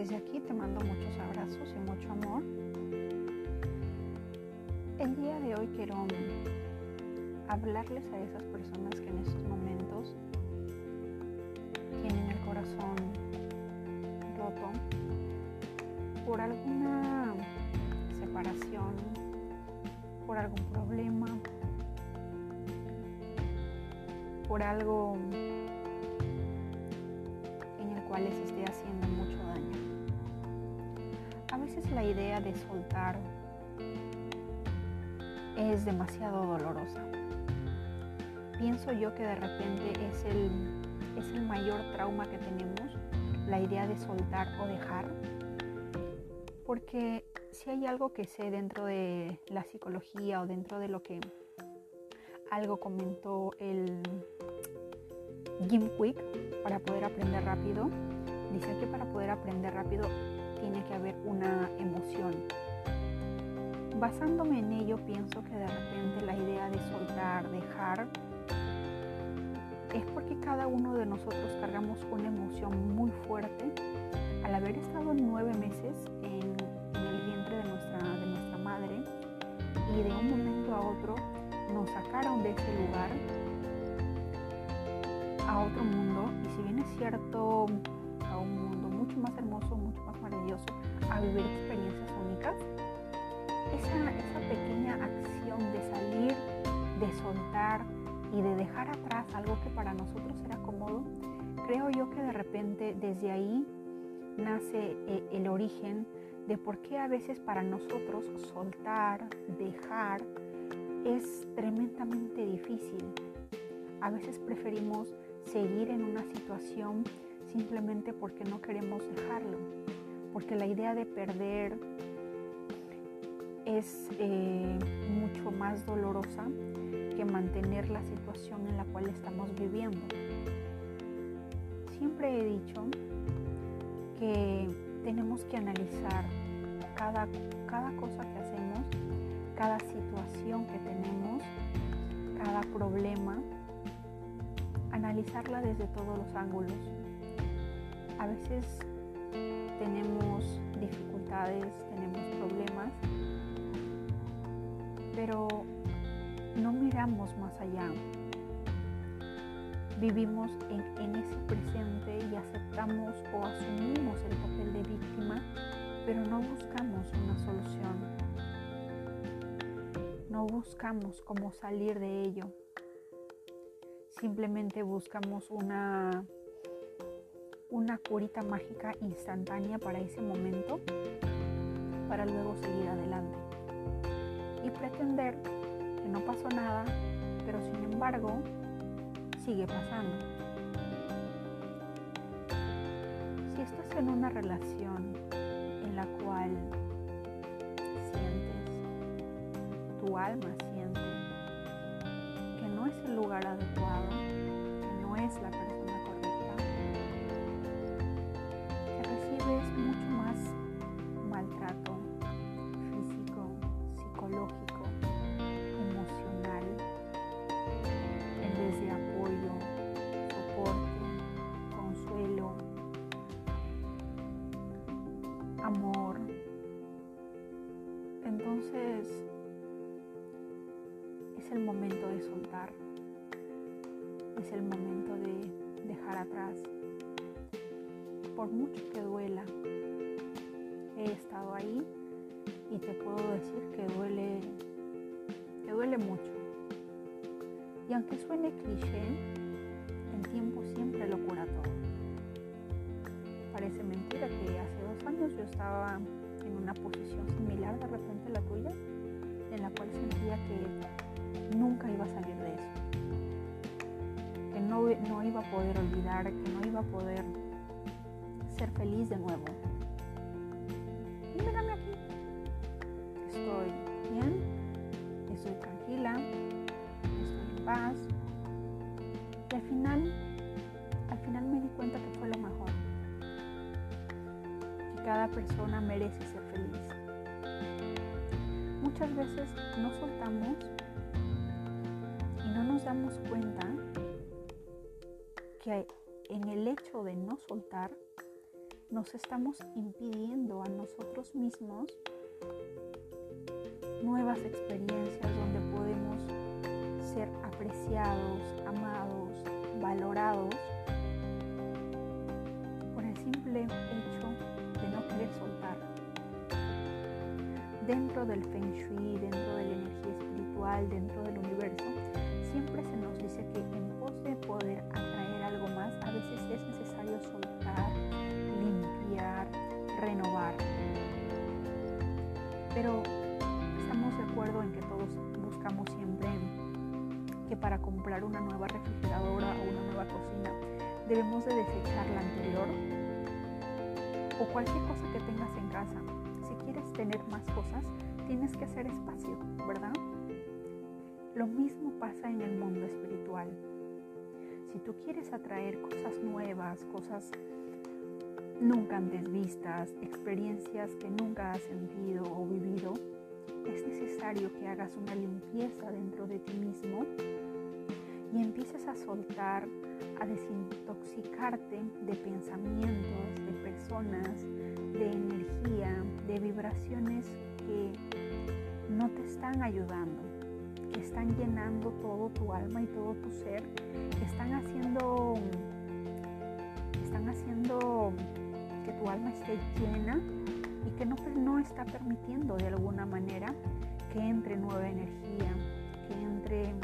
Desde aquí te mando muchos abrazos y mucho amor. El día de hoy quiero hablarles a esas personas que en estos momentos tienen el corazón roto por alguna separación, por algún problema, por algo en el cual les esté haciendo la idea de soltar es demasiado dolorosa. Pienso yo que de repente es el, es el mayor trauma que tenemos, la idea de soltar o dejar, porque si hay algo que sé dentro de la psicología o dentro de lo que algo comentó el Jim Quick para poder aprender rápido. Dice que para poder aprender rápido tiene que haber una emoción. Basándome en ello, pienso que de repente la idea de soltar, dejar, es porque cada uno de nosotros cargamos una emoción muy fuerte al haber estado nueve meses en, el vientre de nuestra, de nuestra madre y de un momento a otro nos sacaron de ese lugar a otro mundo y si bien es cierto a un mundo mucho más hermoso, a vivir experiencias únicas, esa, esa pequeña acción de salir, de soltar y de dejar atrás algo que para nosotros era cómodo, creo yo que de repente desde ahí nace eh, el origen de por qué a veces para nosotros soltar, dejar, es tremendamente difícil. A veces preferimos seguir en una situación simplemente porque no queremos dejarlo, porque la idea de perder es eh, mucho más dolorosa que mantener la situación en la cual estamos viviendo. Siempre he dicho que tenemos que analizar cada, cada cosa que hacemos cada situación que tenemos, cada problema, analizarla desde todos los ángulos. A veces tenemos dificultades, tenemos problemas, pero no miramos más allá. Vivimos en, ese presente y aceptamos o asumimos el papel de víctima, pero no buscamos una solución no buscamos cómo salir de ello. Simplemente buscamos una, una curita mágica instantánea para ese momento, para luego seguir adelante. Y pretender que no pasó nada, pero sin embargo sigue pasando. Si estás en una relación en la cual tu alma siente que no es el lugar adecuado, que no es la persona el momento de soltar, es el momento de dejar atrás. Por mucho que duela, he estado ahí y te puedo decir que duele, que duele mucho. Y aunque suene cliché, el tiempo siempre lo cura todo. Parece mentira que hace dos años yo estaba en una posición similar de repente a la tuya, en la cual sentía que nunca iba a salir de eso. Que no, no iba a poder olvidar, que no iba a poder ser feliz de nuevo. Que en el hecho de no soltar nos estamos impidiendo a nosotros mismos nuevas experiencias donde podemos ser apreciados, amados, valorados por el simple hecho de no querer soltar. Dentro del feng shui, dentro de la energía espiritual, dentro del universo, siempre se nos dice que en pos de poder atraer Pero estamos de acuerdo en que todos buscamos siempre que para comprar una nueva refrigeradora o una nueva cocina debemos de desechar la anterior o cualquier cosa que tengas en casa. Si quieres tener más cosas, tienes que hacer espacio, ¿verdad? Lo mismo pasa en el mundo espiritual. Si tú quieres atraer cosas nuevas, cosas nunca antes vistas, experiencias que nunca has sentido o vivido, es necesario que hagas una limpieza dentro de ti mismo y empieces a soltar, a desintoxicarte de pensamientos, de personas, de energía, de vibraciones que no te están ayudando que están llenando todo tu alma y todo tu ser, que están haciendo, están haciendo que tu alma esté llena y que no, no está permitiendo de alguna manera que entre nueva energía, que entre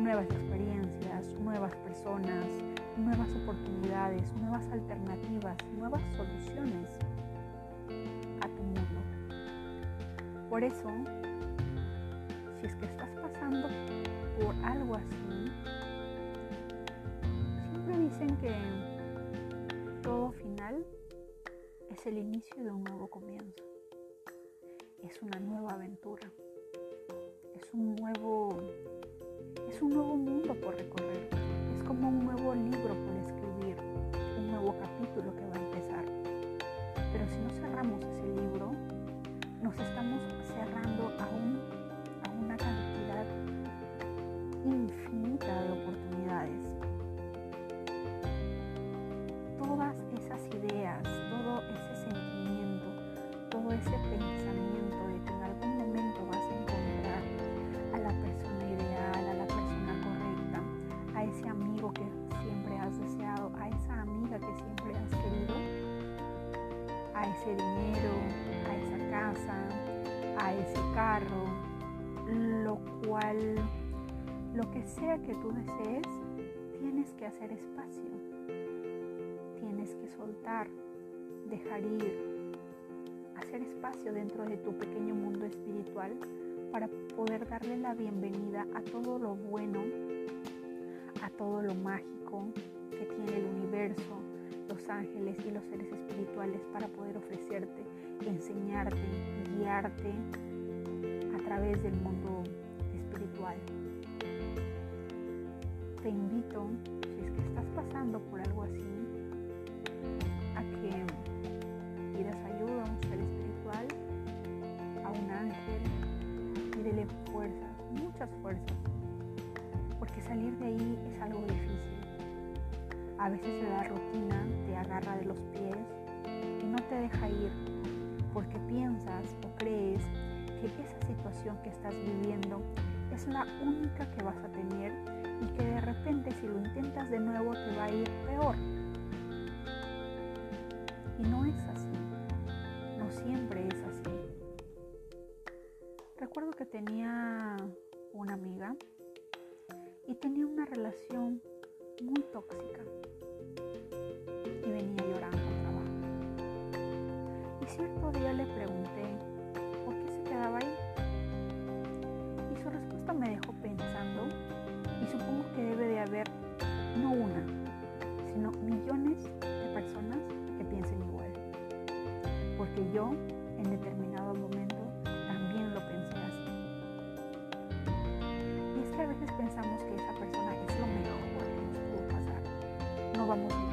nuevas experiencias, nuevas personas, nuevas oportunidades, nuevas alternativas, nuevas soluciones a tu mundo. Por eso si es que estás pasando por algo así, siempre dicen que todo es el inicio de un nuevo comienzo. Es una nueva aventura. Es un nuevo es un nuevo mundo por recorrer. Es como un nuevo libro por escribir, un nuevo capítulo que va a empezar. Pero si no cerramos ese libro, nos estamos cerrando a un que sea que tú desees, tienes que hacer espacio. Tienes que soltar, dejar ir, hacer espacio dentro de tu pequeño mundo espiritual para poder darle la bienvenida a todo lo bueno, a todo lo mágico que tiene el universo, los ángeles y los seres espirituales para poder ofrecerte, enseñarte, guiarte a través del mundo espiritual te invito, si es que estás pasando por algo así, a que pidas ayuda a un ser espiritual, a un ángel, y dele fuerzas, muchas fuerzas, porque salir de ahí es algo difícil. A veces la rutina te agarra de los pies y no te deja ir, porque piensas o crees que esa situación que estás viviendo es la única que vas a tener y que de repente si lo intentas de nuevo te va a ir peor. Y no es así, que debe de haber no una, sino millones de personas que piensen igual. Porque yo en determinado momento también lo pensé así. Y es que a veces pensamos que esa persona es lo mejor que nos pudo pasar. No vamos a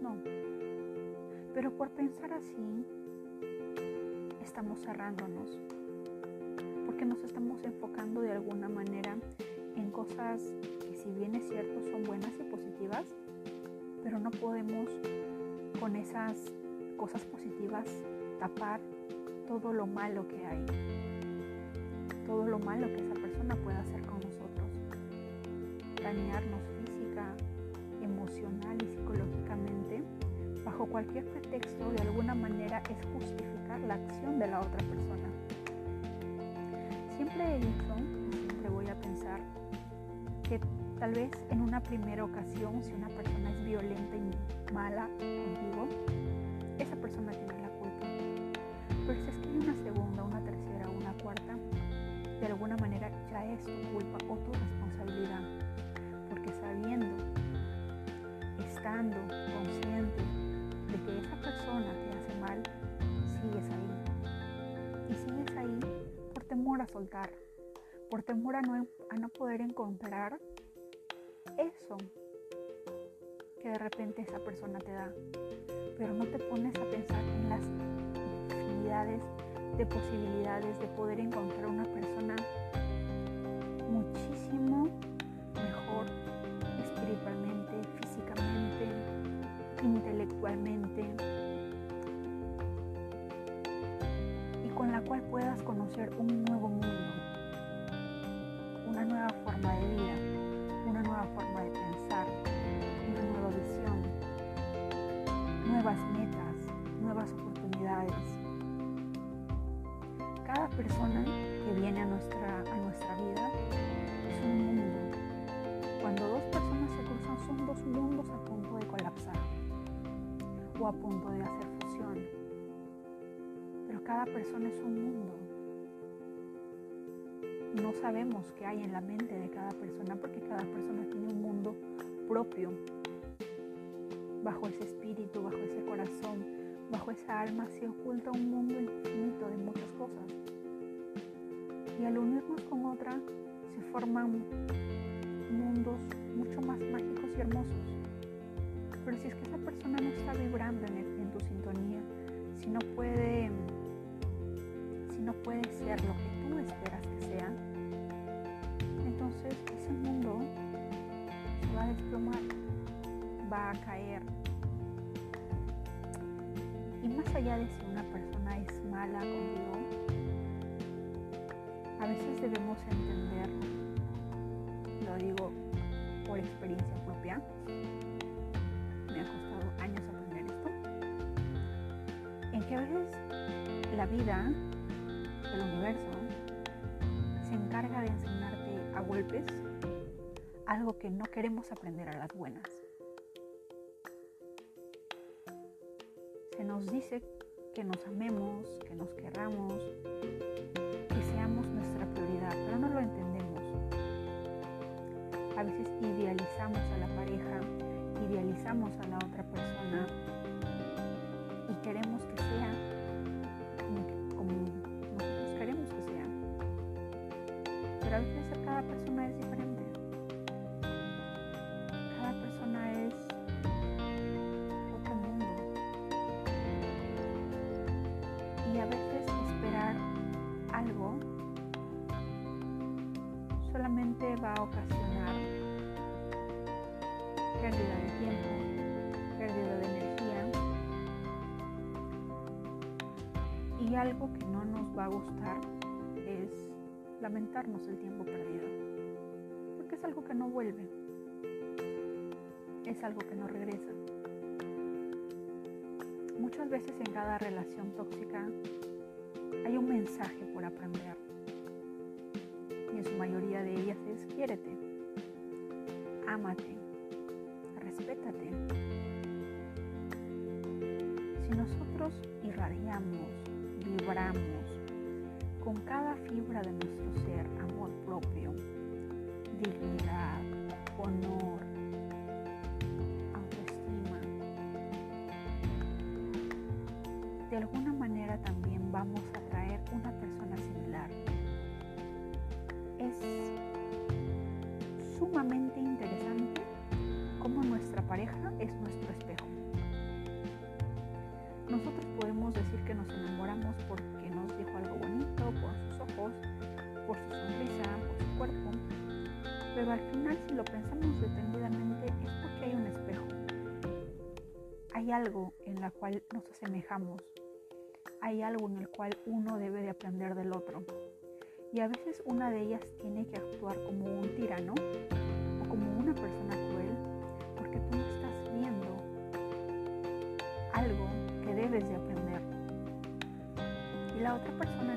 no. Pero por pensar así, estamos cerrándonos, porque nos estamos enfocando de alguna manera en cosas que si bien es cierto son buenas y positivas, pero no podemos con esas cosas positivas tapar todo lo malo que hay, todo lo malo que esa persona puede hacer con nosotros, dañarnos física, emocional y psicológicamente, bajo cualquier pretexto, de alguna manera es justificar la acción de la otra persona. Siempre he dicho, siempre voy a pensar, que tal vez en una primera ocasión, si una persona es violenta y mala contigo, esa persona tiene la culpa. Pero si es que hay una segunda, una tercera, una cuarta, de alguna manera ya es tu culpa o tu responsabilidad. Porque sabiendo, estando consciente que esa persona te hace mal, sigues ahí. Y sigues ahí por temor a soltar, por temor a no, a no poder encontrar eso que de repente esa persona te da. Pero no te pones a pensar en las infinidades de posibilidades de poder encontrar una persona muchísimo mejor espiritualmente, físicamente, intelectualmente y con la cual puedas conocer un nuevo mundo, una nueva forma de vida, una nueva forma de pensar, una nueva visión, nuevas metas, nuevas oportunidades. Cada persona que viene a nuestra, a nuestra vida a punto de hacer fusión. Pero cada persona es un mundo. No sabemos qué hay en la mente de cada persona porque cada persona tiene un mundo propio. Bajo ese espíritu, bajo ese corazón, bajo esa alma se oculta un mundo infinito de muchas cosas y al unirnos con otra se forman mundos mucho más mágicos y hermosos. Pero si es que esa persona no está vibrando en, tu sintonía, si no puede si no puede ser lo que tú esperas que sea, entonces ese mundo se va a desplomar, va a caer. Y más allá de si una persona es mala contigo, a veces debemos entender, lo digo por experiencia propia, me ha costado años aprender esto, en que a veces la vida, el universo, se encarga de enseñarte a golpes algo que no queremos aprender a las buenas. Se nos dice que nos amemos, que nos querramos, pero no lo entendemos. A veces idealizamos a la pareja, idealizamos a la otra persona y queremos que sea como, nosotros queremos que sea. Pero a veces cada persona es diferente. Cada persona es otro mundo. Y a veces esperar algo solamente va a ocasionar pérdida de tiempo, pérdida de energía y algo que no nos va a gustar es lamentarnos el tiempo perdido, porque es algo que no vuelve, es algo que no regresa. Muchas veces en cada relación tóxica hay un mensaje por aprender y en su mayoría de ellas es quiérete, ámate, Si nosotros irradiamos, vibramos con cada fibra de nuestro ser amor propio, dignidad, honor, autoestima, de alguna manera también vamos a traer una persona similar es sumamente interesante cómo nuestra pareja es nuestro espejo. Pero al final, si lo pensamos detenidamente, es porque hay un espejo. Hay algo en la cual nos asemejamos. Hay algo en el cual uno debe de aprender del otro. Y a veces una de ellas tiene que actuar como un tirano o como una persona cruel porque tú no estás viendo algo que debes de aprender. Y la otra persona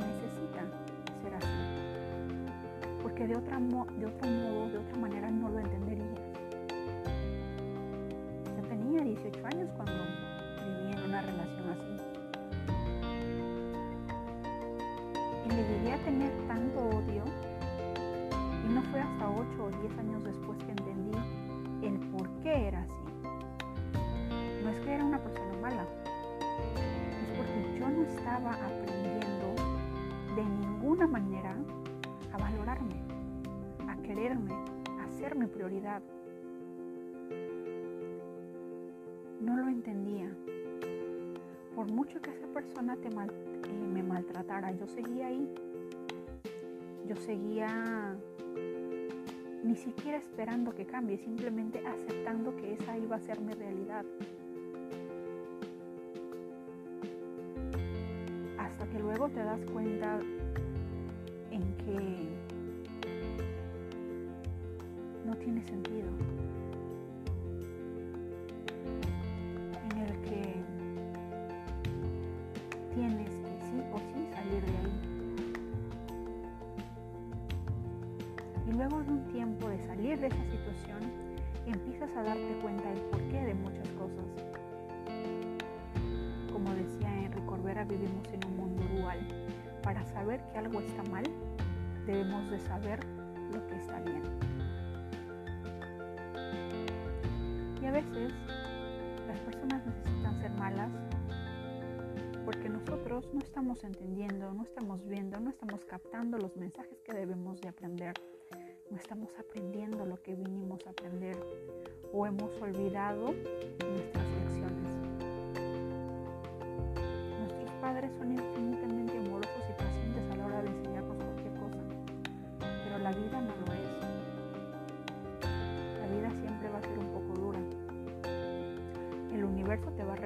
De, otra de otro modo, de otra manera no lo entendería. Yo tenía 18 años cuando viví en una relación así. y le llegué a tener tanto odio y no fue hasta 8 o 10 años después que entendí el por qué era así. No es que era una persona mala, es porque yo no estaba aprendiendo de ninguna manera quererme, mi prioridad. No lo entendía. Por mucho que esa persona te mal me maltratara. Yo seguía ahí. Yo seguía ni siquiera esperando que cambie, simplemente aceptando que esa iba a ser mi realidad. Hasta que luego te das cuenta en que tiene sentido. En el que tienes luego de un tiempo de salir de esa situación, empiezas a darte cuenta del porqué de muchas cosas. Como decía Henry Corbera, vivimos en un mundo dual. Para saber que algo está mal, debemos de saber lo que está bien. Veces las personas necesitan ser malas porque nosotros no estamos entendiendo, no estamos viendo, no estamos captando los mensajes que debemos de aprender no estamos aprendiendo lo que vinimos a aprender o hemos olvidado nuestras lecciones. Nuestros padres son infinitamente Te va a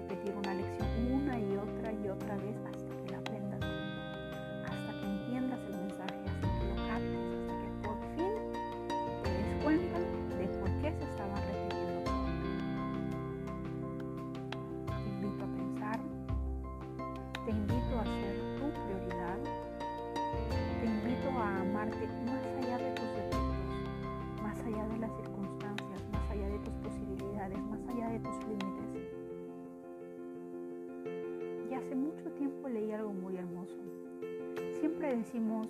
Decimos,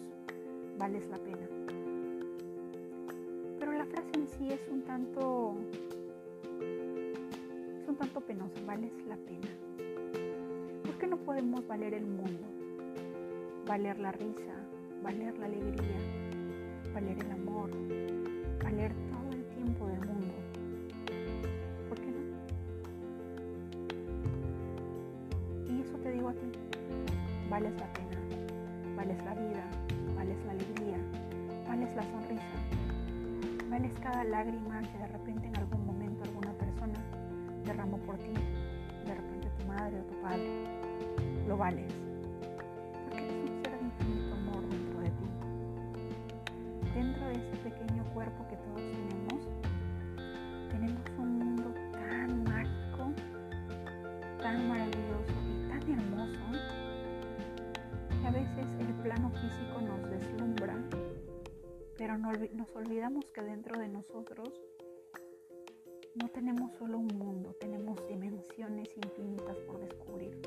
vales la pena frase en sí es un tanto es un tanto penosa, vales la pena. ¿Por qué no podemos valer el mundo? Valer la risa, valer la alegría, valer el amor, valer todo el tiempo del mundo. ¿Por qué no? Y eso te digo a ti, vales la Lágrima que de repente en algún momento alguna persona derramó por ti, de repente tu madre o tu padre. Lo vales. Nosotros no tenemos solo un mundo, tenemos dimensiones infinitas por descubrir.